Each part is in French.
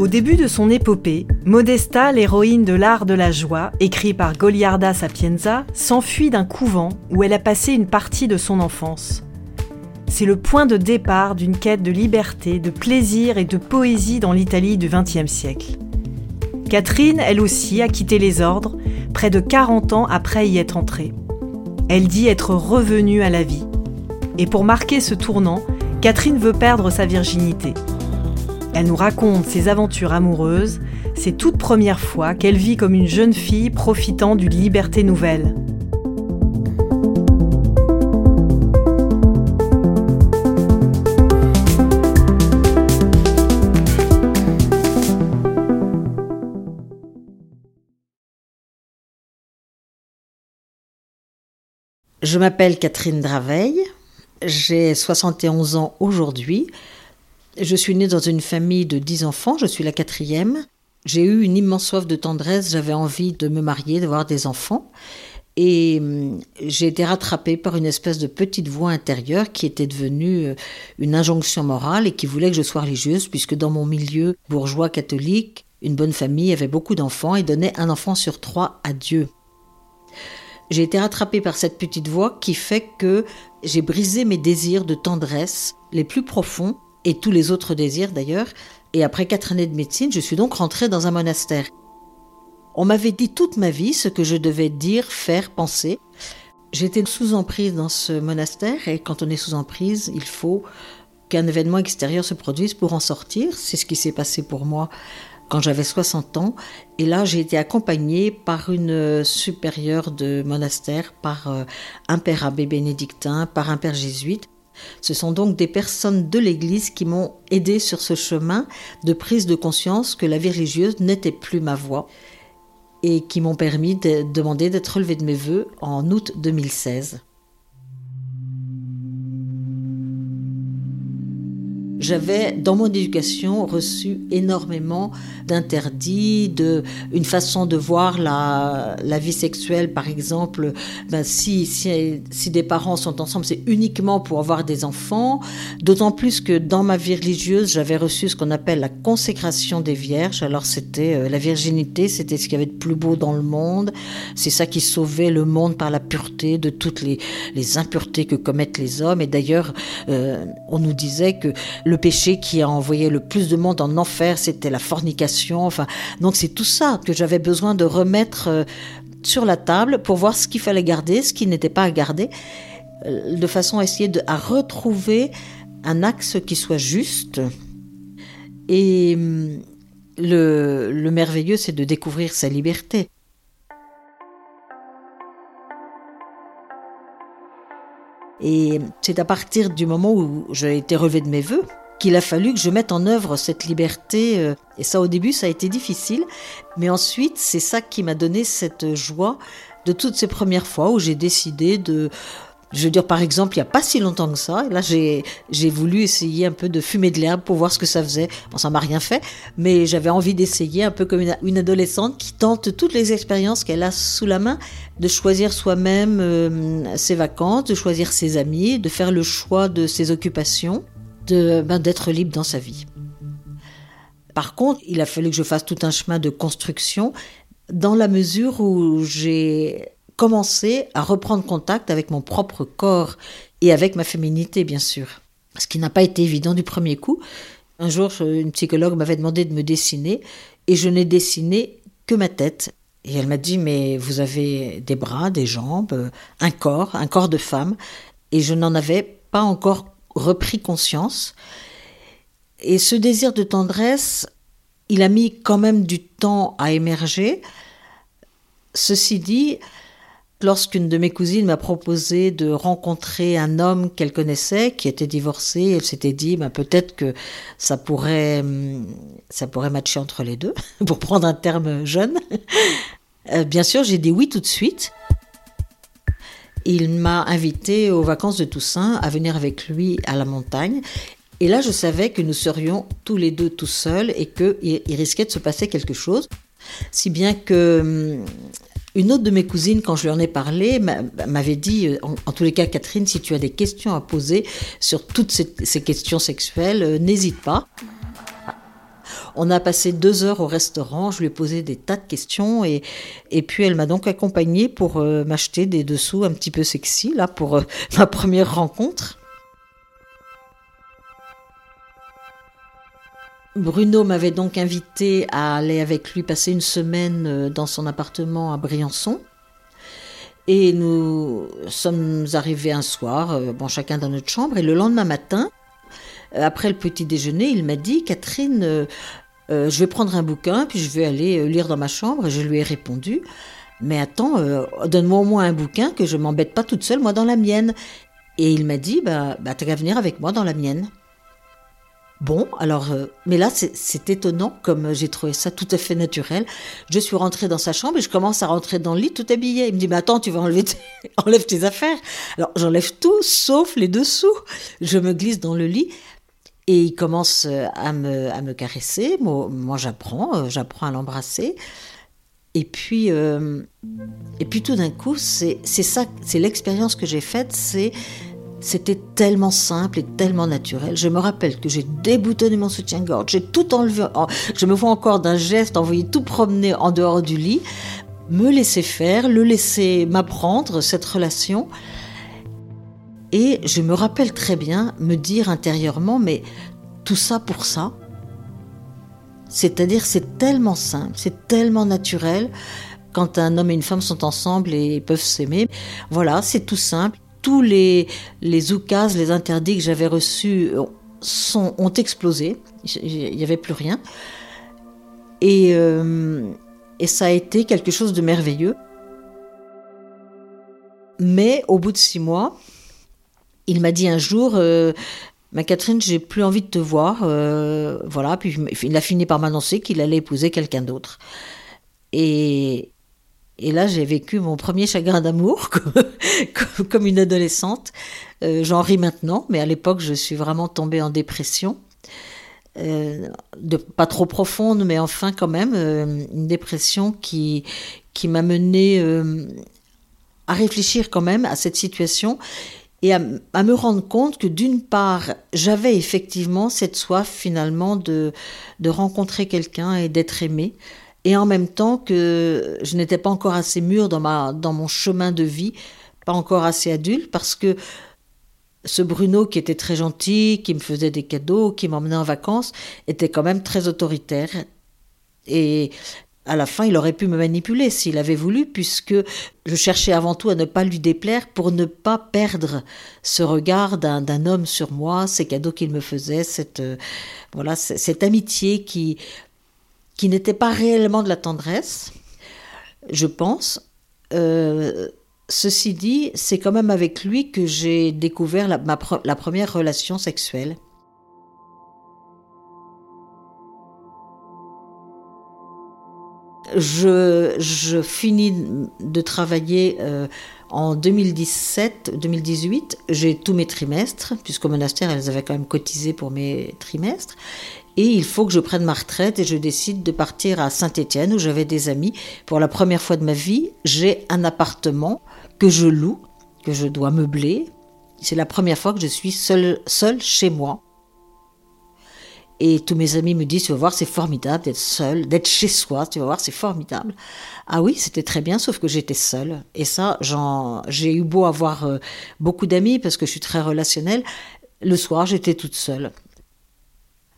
Au début de son épopée, Modesta, l'héroïne de l'art de la joie, écrit par Goliarda Sapienza, s'enfuit d'un couvent où elle a passé une partie de son enfance. C'est le point de départ d'une quête de liberté, de plaisir et de poésie dans l'Italie du XXe siècle. Catherine, elle aussi, a quitté les ordres, près de 40 ans après y être entrée. Elle dit être revenue à la vie. Et pour marquer ce tournant, Catherine veut perdre sa virginité. Elle nous raconte ses aventures amoureuses, ses toutes premières fois qu'elle vit comme une jeune fille profitant d'une liberté nouvelle. Je m'appelle Catherine Draveil, j'ai 71 ans aujourd'hui. Je suis née dans une famille de dix enfants, je suis la quatrième. J'ai eu une immense soif de tendresse, j'avais envie de me marier, d'avoir des enfants. Et hum, j'ai été rattrapée par une espèce de petite voix intérieure qui était devenue euh, une injonction morale et qui voulait que je sois religieuse, puisque dans mon milieu bourgeois catholique, une bonne famille avait beaucoup d'enfants et donnait un enfant sur trois à Dieu. J'ai été rattrapée par cette petite voix qui fait que j'ai brisé mes désirs de tendresse les plus profonds et tous les autres désirs d'ailleurs. Et après quatre années de médecine, je suis donc rentrée dans un monastère. On m'avait dit toute ma vie ce que je devais dire, faire, penser. J'étais sous emprise dans ce monastère et quand on est sous emprise, il faut qu'un événement extérieur se produise pour en sortir. C'est ce qui s'est passé pour moi quand j'avais 60 ans. Et là, j'ai été accompagnée par une supérieure de monastère, par euh, un père abbé bénédictin, par un père jésuite. Ce sont donc des personnes de l'Église qui m'ont aidé sur ce chemin de prise de conscience que la vie religieuse n'était plus ma voie et qui m'ont permis de demander d'être relevé de mes voeux en août 2016. J'avais dans mon éducation reçu énormément d'interdits, de une façon de voir la, vie sexuelle, par exemple. Ben, si, des parents sont ensemble, c'est uniquement pour avoir des enfants. D'autant plus que dans ma vie religieuse, j'avais reçu ce qu'on appelle la consécration des vierges. Alors c'était euh, la virginité, c'était ce qu'il y avait de plus beau dans le monde. C'est ça qui sauvait le monde par la pureté de toutes les, les impuretés que commettent les hommes. Et d'ailleurs, euh, on nous disait que le péché qui a envoyé le plus de monde en enfer, c'était la fornication. Enfin, donc c'est tout ça que j'avais besoin de remettre euh, sur la table pour voir ce qu'il fallait garder, ce qui n'était pas à garder, euh, de façon à essayer de à retrouver un axe qui soit juste. Et hum, le, le merveilleux, c'est de découvrir sa liberté. Et c'est à partir du moment où j'ai été relevé de mes voeux qu'il a fallu que je mette en œuvre cette liberté. Euh, et ça, au début, ça a été difficile. Mais ensuite, c'est ça qui m'a donné cette joie de toutes ces premières fois où j'ai décidé de Je veux dire, par exemple, il n'y a pas si longtemps que ça, là j'ai voulu essayer un peu de fumer de l'herbe pour voir ce que ça faisait. Bon, ça m'a rien fait, mais j'avais envie d'essayer, un peu comme une, adolescente qui tente toutes les expériences qu'elle a sous la main, de choisir soi-même euh, ses vacances, de choisir ses amis, de faire le choix de ses occupations, ben, d'être libre dans sa vie. Par contre, il a fallu que je fasse tout un chemin de construction dans la mesure où j'ai commencé à reprendre contact avec mon propre corps et avec ma féminité, bien sûr. Ce qui n'a pas été évident du premier coup. Un jour, une psychologue m'avait demandé de me dessiner et je n'ai dessiné que ma tête. Et elle m'a dit, mais vous avez des bras, des jambes, un corps, un corps de femme. Et je n'en avais pas encore repris conscience. Et ce désir de tendresse, il a mis quand même du temps à émerger. Ceci dit, Lorsqu'une de mes cousines m'a proposé de rencontrer un homme qu'elle connaissait, qui était divorcé, elle s'était dit, bah, peut-être que ça pourrait, hum, ça pourrait matcher entre les deux, pour prendre un terme jeune. Euh, bien sûr, j'ai dit oui tout de suite. Il m'a invité aux vacances de Toussaint à venir avec lui à la montagne. Et là, je savais que nous serions tous les deux tout seuls et qu'il risquait de se passer quelque chose. Si bien que hum, une autre de mes cousines, quand je lui en ai parlé, m'avait dit, euh, en, tous les cas, Catherine, si tu as des questions à poser sur toutes ces, questions sexuelles, euh, n'hésite pas. On a passé deux heures au restaurant, je lui ai posé des tas de questions et, puis elle m'a donc accompagnée pour euh, m'acheter des dessous un petit peu sexy, là, pour ma première rencontre. Bruno m'avait donc invité à aller avec lui passer une semaine euh, dans son appartement à Briançon. Et nous sommes arrivés un soir, euh, bon, chacun dans notre chambre, et le lendemain matin, euh, après le petit déjeuner, il m'a dit Catherine, je vais prendre un bouquin, puis je vais aller lire dans ma chambre. Et je lui ai répondu Mais attends, donne-moi au moins un bouquin, que je m'embête pas toute seule, moi, dans la mienne. Et il m'a dit Bah, bah t'as qu'à venir avec moi dans la mienne. Bon, alors, euh, mais là, c'est étonnant, comme j'ai trouvé ça tout à fait naturel. Je suis rentrée dans sa chambre et je commence à rentrer dans le lit tout habillée. Il me dit, mais attends, tu vas enlever tes, enlève tes affaires. Alors, j'enlève tout, sauf les dessous. Je me glisse dans le lit et il commence euh, à me, à me caresser. Moi, j'apprends, euh, j'apprends à l'embrasser. Et puis, et puis tout d'un coup, c'est ça, c'est l'expérience que j'ai faite, c'est c'était tellement simple et tellement naturel. Je me rappelle que j'ai déboutonné mon soutien-gorge, j'ai tout enlevé. Je me vois encore d'un geste envoyer tout promener en dehors du lit, me laisser faire, le laisser m'apprendre cette relation. Et je me rappelle très bien me dire intérieurement, mais tout ça pour ça C'est-à-dire, c'est tellement simple, c'est tellement naturel quand un homme et une femme sont ensemble et peuvent s'aimer. Voilà, c'est tout simple tous les, les oukases, les interdits que j'avais reçus sont, ont explosé. Il n'y avait plus rien. Et, euh, et ça a été quelque chose de merveilleux. Mais au bout de six mois, il m'a dit un jour, euh, ma Catherine, j'ai plus envie de te voir. Euh, voilà. Puis il a fini par m'annoncer qu'il allait épouser quelqu'un d'autre. Et, là, j'ai vécu mon premier chagrin d'amour comme, une adolescente. Euh, j'en ris maintenant, mais à l'époque, je suis vraiment tombée en dépression. Pas trop profonde, mais enfin quand même, une dépression qui, qui m'a menée à réfléchir quand même à cette situation et à, me rendre compte que d'une part, j'avais effectivement cette soif finalement de, de rencontrer quelqu'un et d'être aimée et en même temps que je n'étais pas encore assez mûre dans, ma, dans mon chemin de vie, pas encore assez adulte, parce que ce Bruno qui était très gentil, qui me faisait des cadeaux, qui m'emmenait en vacances, était quand même très autoritaire. Et à la fin, il aurait pu me manipuler s'il avait voulu, puisque je cherchais avant tout à ne pas lui déplaire pour ne pas perdre ce regard d'un homme sur moi, ces cadeaux qu'il me faisait, cette, euh, voilà, cette amitié qui, qui n'était pas réellement de la tendresse, je pense. Euh, ceci dit, c'est quand même avec lui que j'ai découvert la, la première relation sexuelle. Je, finis de travailler euh, en 2017-2018. J'ai tous mes trimestres, puisqu'au monastère, elles avaient quand même cotisé pour mes trimestres. Et il faut que je prenne ma retraite et je décide de partir à Saint-Étienne où j'avais des amis. Pour la première fois de ma vie, j'ai un appartement que je loue, que je dois meubler. C'est la première fois que je suis seule, seule chez moi. Et tous mes amis me disent, tu vas voir, c'est formidable d'être seule, d'être chez soi, tu vas voir, c'est formidable. Ah oui, c'était très bien, sauf que j'étais seule. Et ça, j'ai eu beau avoir euh, beaucoup d'amis parce que je suis très relationnelle. Le soir, j'étais toute seule.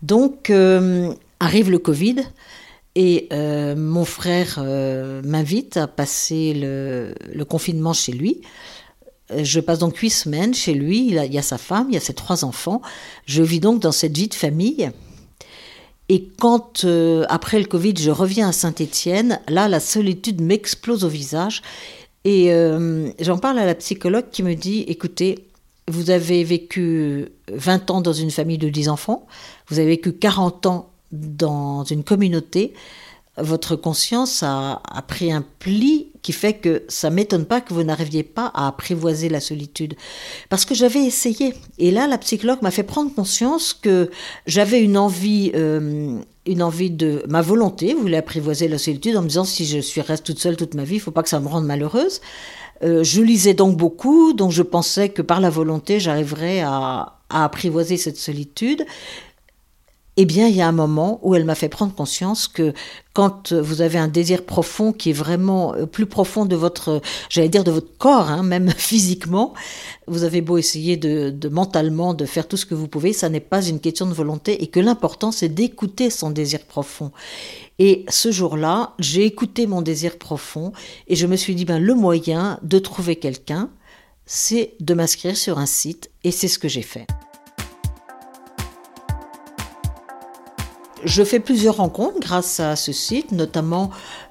Donc, euh, arrive le Covid et euh, mon frère m'invite à passer le, confinement chez lui. Je passe donc huit semaines chez lui. Il y a sa femme, il y a ses trois enfants. Je vis donc dans cette vie de famille. Et quand, euh, après le Covid, je reviens à Saint-Étienne, là, la solitude m'explose au visage. Et euh, j'en parle à la psychologue qui me dit, écoutez, vous avez vécu 20 ans dans une famille de 10 enfants, vous avez vécu 40 ans dans une communauté, votre conscience a, pris un pli qui fait que ça m'étonne pas que vous n'arriviez pas à apprivoiser la solitude. Parce que j'avais essayé. Et là, la psychologue m'a fait prendre conscience que j'avais une envie, euh, une envie de ma volonté, voulait apprivoiser la solitude en me disant si je suis reste toute seule toute ma vie, il faut pas que ça me rende malheureuse. Euh, je lisais donc beaucoup, donc je pensais que par la volonté, j'arriverais à, à apprivoiser cette solitude eh bien, il y a un moment où elle m'a fait prendre conscience que quand vous avez un désir profond qui est vraiment euh, plus profond de votre, j'allais dire de votre corps, hein, même physiquement, vous avez beau essayer de, de, mentalement de faire tout ce que vous pouvez, ça n'est pas une question de volonté et que l'important c'est d'écouter son désir profond. Et ce jour-là, j'ai écouté mon désir profond et je me suis dit, ben, le moyen de trouver quelqu'un, c'est de m'inscrire sur un site et c'est ce que j'ai fait. Je fais plusieurs rencontres grâce à ce site, notamment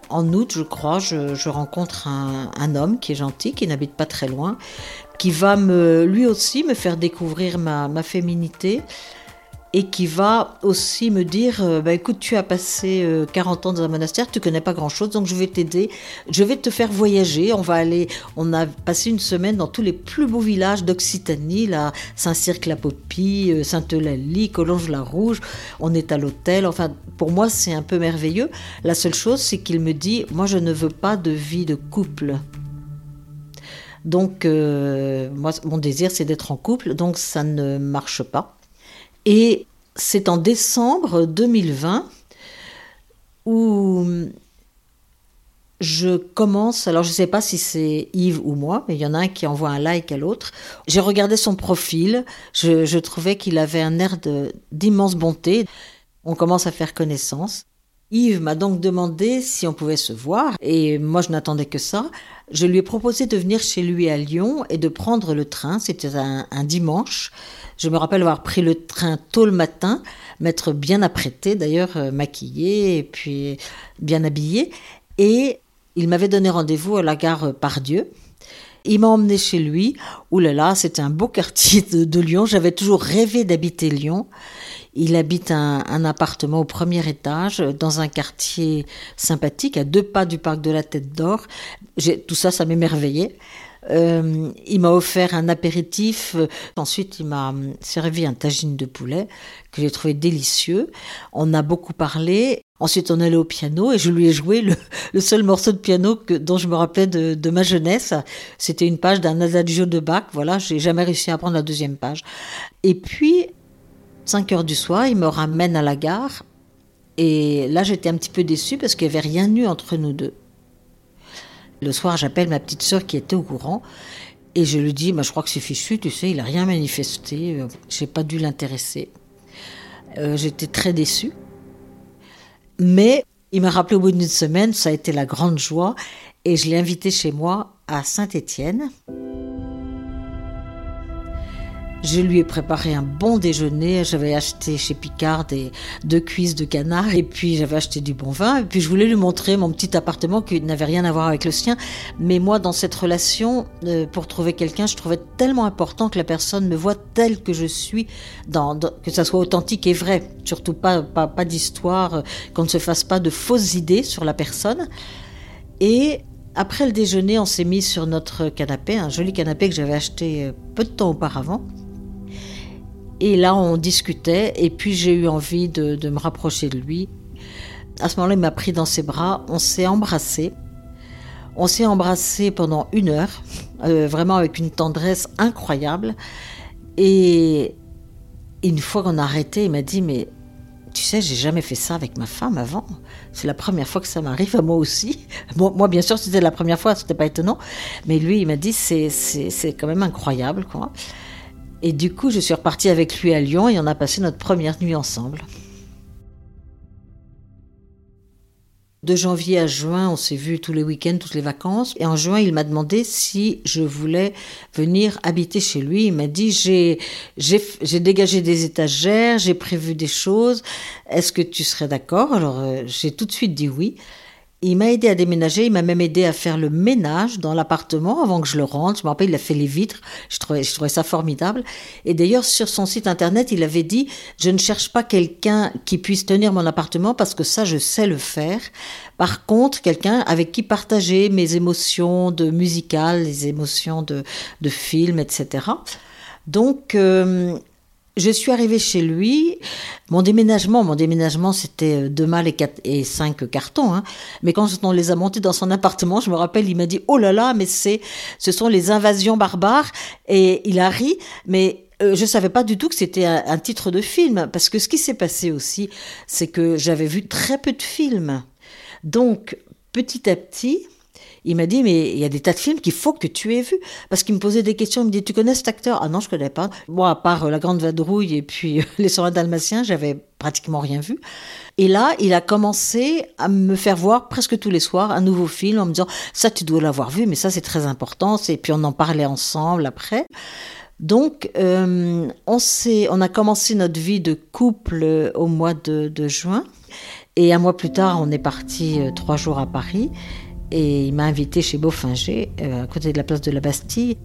en août, je crois, je, rencontre un, homme qui est gentil, qui n'habite pas très loin, qui va lui aussi me faire découvrir ma féminité et qui va aussi me dire euh, bah, écoute, tu as passé 40 euh, ans dans un monastère, tu connais pas grand-chose, donc je vais t'aider, je vais te faire voyager. On va aller, on a passé une semaine dans tous les plus beaux villages d'Occitanie, là, Saint-Cirque-la-Popie, euh, Sainte-Eulalie, Collonges-la-Rouge. On est à l'hôtel. Enfin, pour moi, c'est un peu merveilleux. La seule chose, c'est qu'il me dit moi, je ne veux pas de vie de couple. Donc, moi, mon désir, c'est d'être en couple, donc ça ne marche pas. Et c'est en décembre 2020 où je commence, alors je ne sais pas si c'est Yves ou moi, mais il y en a un qui envoie un like à l'autre. J'ai regardé son profil, je, trouvais qu'il avait un air d'immense bonté. On commence à faire connaissance. Yves m'a donc demandé si on pouvait se voir, et moi je n'attendais que ça. Je lui ai proposé de venir chez lui à Lyon et de prendre le train, c'était un, dimanche. Je me rappelle avoir pris le train tôt le matin, m'être bien apprêtée, d'ailleurs euh, maquillée et puis bien habillée. Et il m'avait donné rendez-vous à la gare Pardieu. Il m'a emmené chez lui. Ouh là là, c'était un beau quartier de Lyon. J'avais toujours rêvé d'habiter Lyon. Il habite un, appartement au premier étage dans un quartier sympathique à deux pas du parc de la Tête d'Or. Tout ça, ça m'émerveillait. Euh, il m'a offert un apéritif. Ensuite, il m'a servi un tagine de poulet que j'ai trouvé délicieux. On a beaucoup parlé. Ensuite, on allait au piano et je lui ai joué le, seul morceau de piano dont je me rappelais de, ma jeunesse. C'était une page d'un adagio de Bach. Voilà, j'ai jamais réussi à apprendre la deuxième page. Et puis, 5 heures du soir, il me ramène à la gare. Et là, j'étais un petit peu déçue parce qu'il n'y avait rien eu entre nous deux. Le soir, j'appelle ma petite sœur qui était au courant. Et je lui dis, bah, je crois que c'est fichu, tu sais, il n'a rien manifesté. Euh, j'ai pas dû l'intéresser. Euh, j'étais très déçue. Mais il m'a rappelé au bout d'une semaine, ça a été la grande joie. Et je l'ai invité chez moi à Saint-Étienne. Je lui ai préparé un bon déjeuner. J'avais acheté chez Picard des deux cuisses de canard et puis j'avais acheté du bon vin. Et puis je voulais lui montrer mon petit appartement qui n'avait rien à voir avec le sien. Mais moi, dans cette relation, euh, pour trouver quelqu'un, je trouvais tellement important que la personne me voit telle que je suis, dans, que ça soit authentique et vrai. Surtout pas, pas, pas d'histoire, euh, qu'on ne se fasse pas de fausses idées sur la personne. Et après le déjeuner, on s'est mis sur notre canapé, un joli canapé que j'avais acheté euh, peu de temps auparavant. Et là, on discutait, et puis j'ai eu envie de, me rapprocher de lui. À ce moment-là, il m'a pris dans ses bras, on s'est embrassé. On s'est embrassé pendant une heure, euh, vraiment avec une tendresse incroyable. Et une fois qu'on a arrêté, il m'a dit Mais tu sais, j'ai jamais fait ça avec ma femme avant. C'est la première fois que ça m'arrive à moi aussi. moi, bien sûr, c'était la première fois, c'était pas étonnant. Mais lui, il m'a dit C'est quand même incroyable, quoi. Et du coup, je suis repartie avec lui à Lyon et on a passé notre première nuit ensemble. De janvier à juin, on s'est vu tous les week-ends, toutes les vacances. Et en juin, il m'a demandé si je voulais venir habiter chez lui. Il m'a dit j'ai j'ai dégagé des étagères, j'ai prévu des choses. Est-ce que tu serais d'accord? Alors euh, j'ai tout de suite dit oui. Il m'a aidé à déménager, il m'a même aidé à faire le ménage dans l'appartement avant que je le rentre. Je me rappelle, il a fait les vitres. Je trouvais, ça formidable. Et d'ailleurs, sur son site internet, il avait dit Je ne cherche pas quelqu'un qui puisse tenir mon appartement parce que ça, je sais le faire. Par contre, quelqu'un avec qui partager mes émotions de musical, les émotions de, de film, etc. Donc, euh, je suis arrivée chez lui. Mon déménagement, mon déménagement, c'était euh, deux mâles et, quatre, et cinq cartons. Hein. Mais quand on les a montés dans son appartement, je me rappelle, il m'a dit "Oh là là, mais c'est, ce sont les invasions barbares." Et il a ri, mais euh, je savais pas du tout que c'était un, titre de film, parce que ce qui s'est passé aussi, c'est que j'avais vu très peu de films. Donc, petit à petit, il m'a dit, mais il y a des tas de films qu'il faut que tu aies vus. Parce qu'il me posait des questions. Il me dit, tu connais cet acteur? Ah non, je connais pas. Moi, à part euh, La Grande Vadrouille et puis euh, Les Soins Dalmatiens, j'avais pratiquement rien vu. Et là, il a commencé à me faire voir presque tous les soirs un nouveau film en me disant, ça, tu dois l'avoir vu, mais ça, c'est très important. Et puis, on en parlait ensemble après. Donc, euh, on, on a commencé notre vie de couple au mois de juin. Et un mois plus tard, on est parti trois jours à Paris. Et il m'a invité chez Beaufinger, euh, à côté de la place de la Bastille.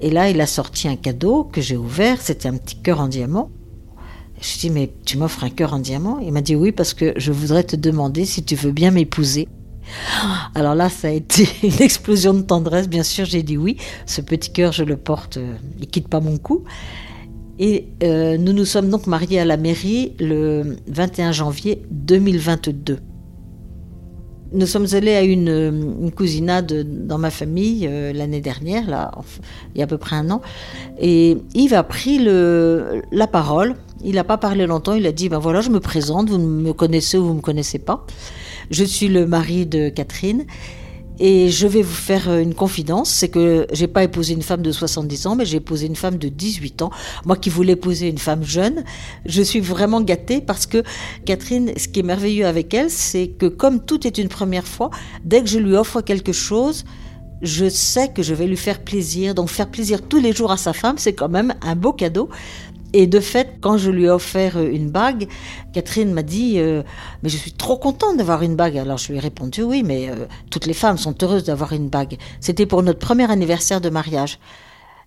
Et là, il a sorti un cadeau que j'ai ouvert. C'était un petit cœur en diamant. Je lui ai dit, mais tu m'offres un cœur en diamant? Il m'a dit oui, parce que je voudrais te demander si tu veux bien m'épouser. Alors là, ça a été une explosion de tendresse. Bien sûr, j'ai dit oui. Ce petit cœur, je le porte, euh, il quitte pas mon cou. Et euh, nous nous sommes donc mariés à la mairie le 21 janvier 2022 nous sommes allés à une, une cousinade dans ma famille euh, l'année dernière, là, il y a à peu près un an, et Yves a pris le, la parole. Il n'a pas parlé longtemps, il a dit ben voilà, je me présente, vous me connaissez ou vous ne me connaissez pas. Je suis le mari de Catherine et je vais vous faire euh, une confidence, c'est que j'ai pas épousé une femme de 70 ans, mais j'ai épousé une femme de 18 ans. Moi qui voulais épouser une femme jeune, je suis vraiment gâtée parce que Catherine, ce qui est merveilleux avec elle, c'est que comme tout est une première fois, dès que je lui offre quelque chose, je sais que je vais lui faire plaisir. Donc faire plaisir tous les jours à sa femme, c'est quand même un beau cadeau. Et de fait, quand je lui ai offert euh, une bague, Catherine m'a dit euh, Mais je suis trop contente d'avoir une bague. Alors je lui ai répondu Oui, mais euh, toutes les femmes sont heureuses d'avoir une bague. C'était pour notre premier anniversaire de mariage.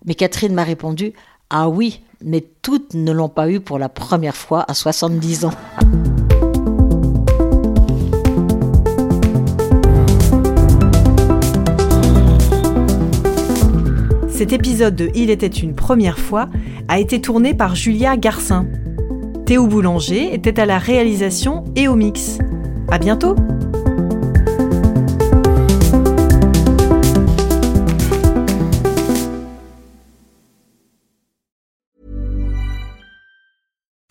Mais Catherine m'a répondu Ah oui, mais toutes ne l'ont pas eu pour la première fois à 70 ans. Cet épisode de Il était une première fois a été tourné par Julia Garcin. Théo Boulanger était à la réalisation et au mix. À bientôt!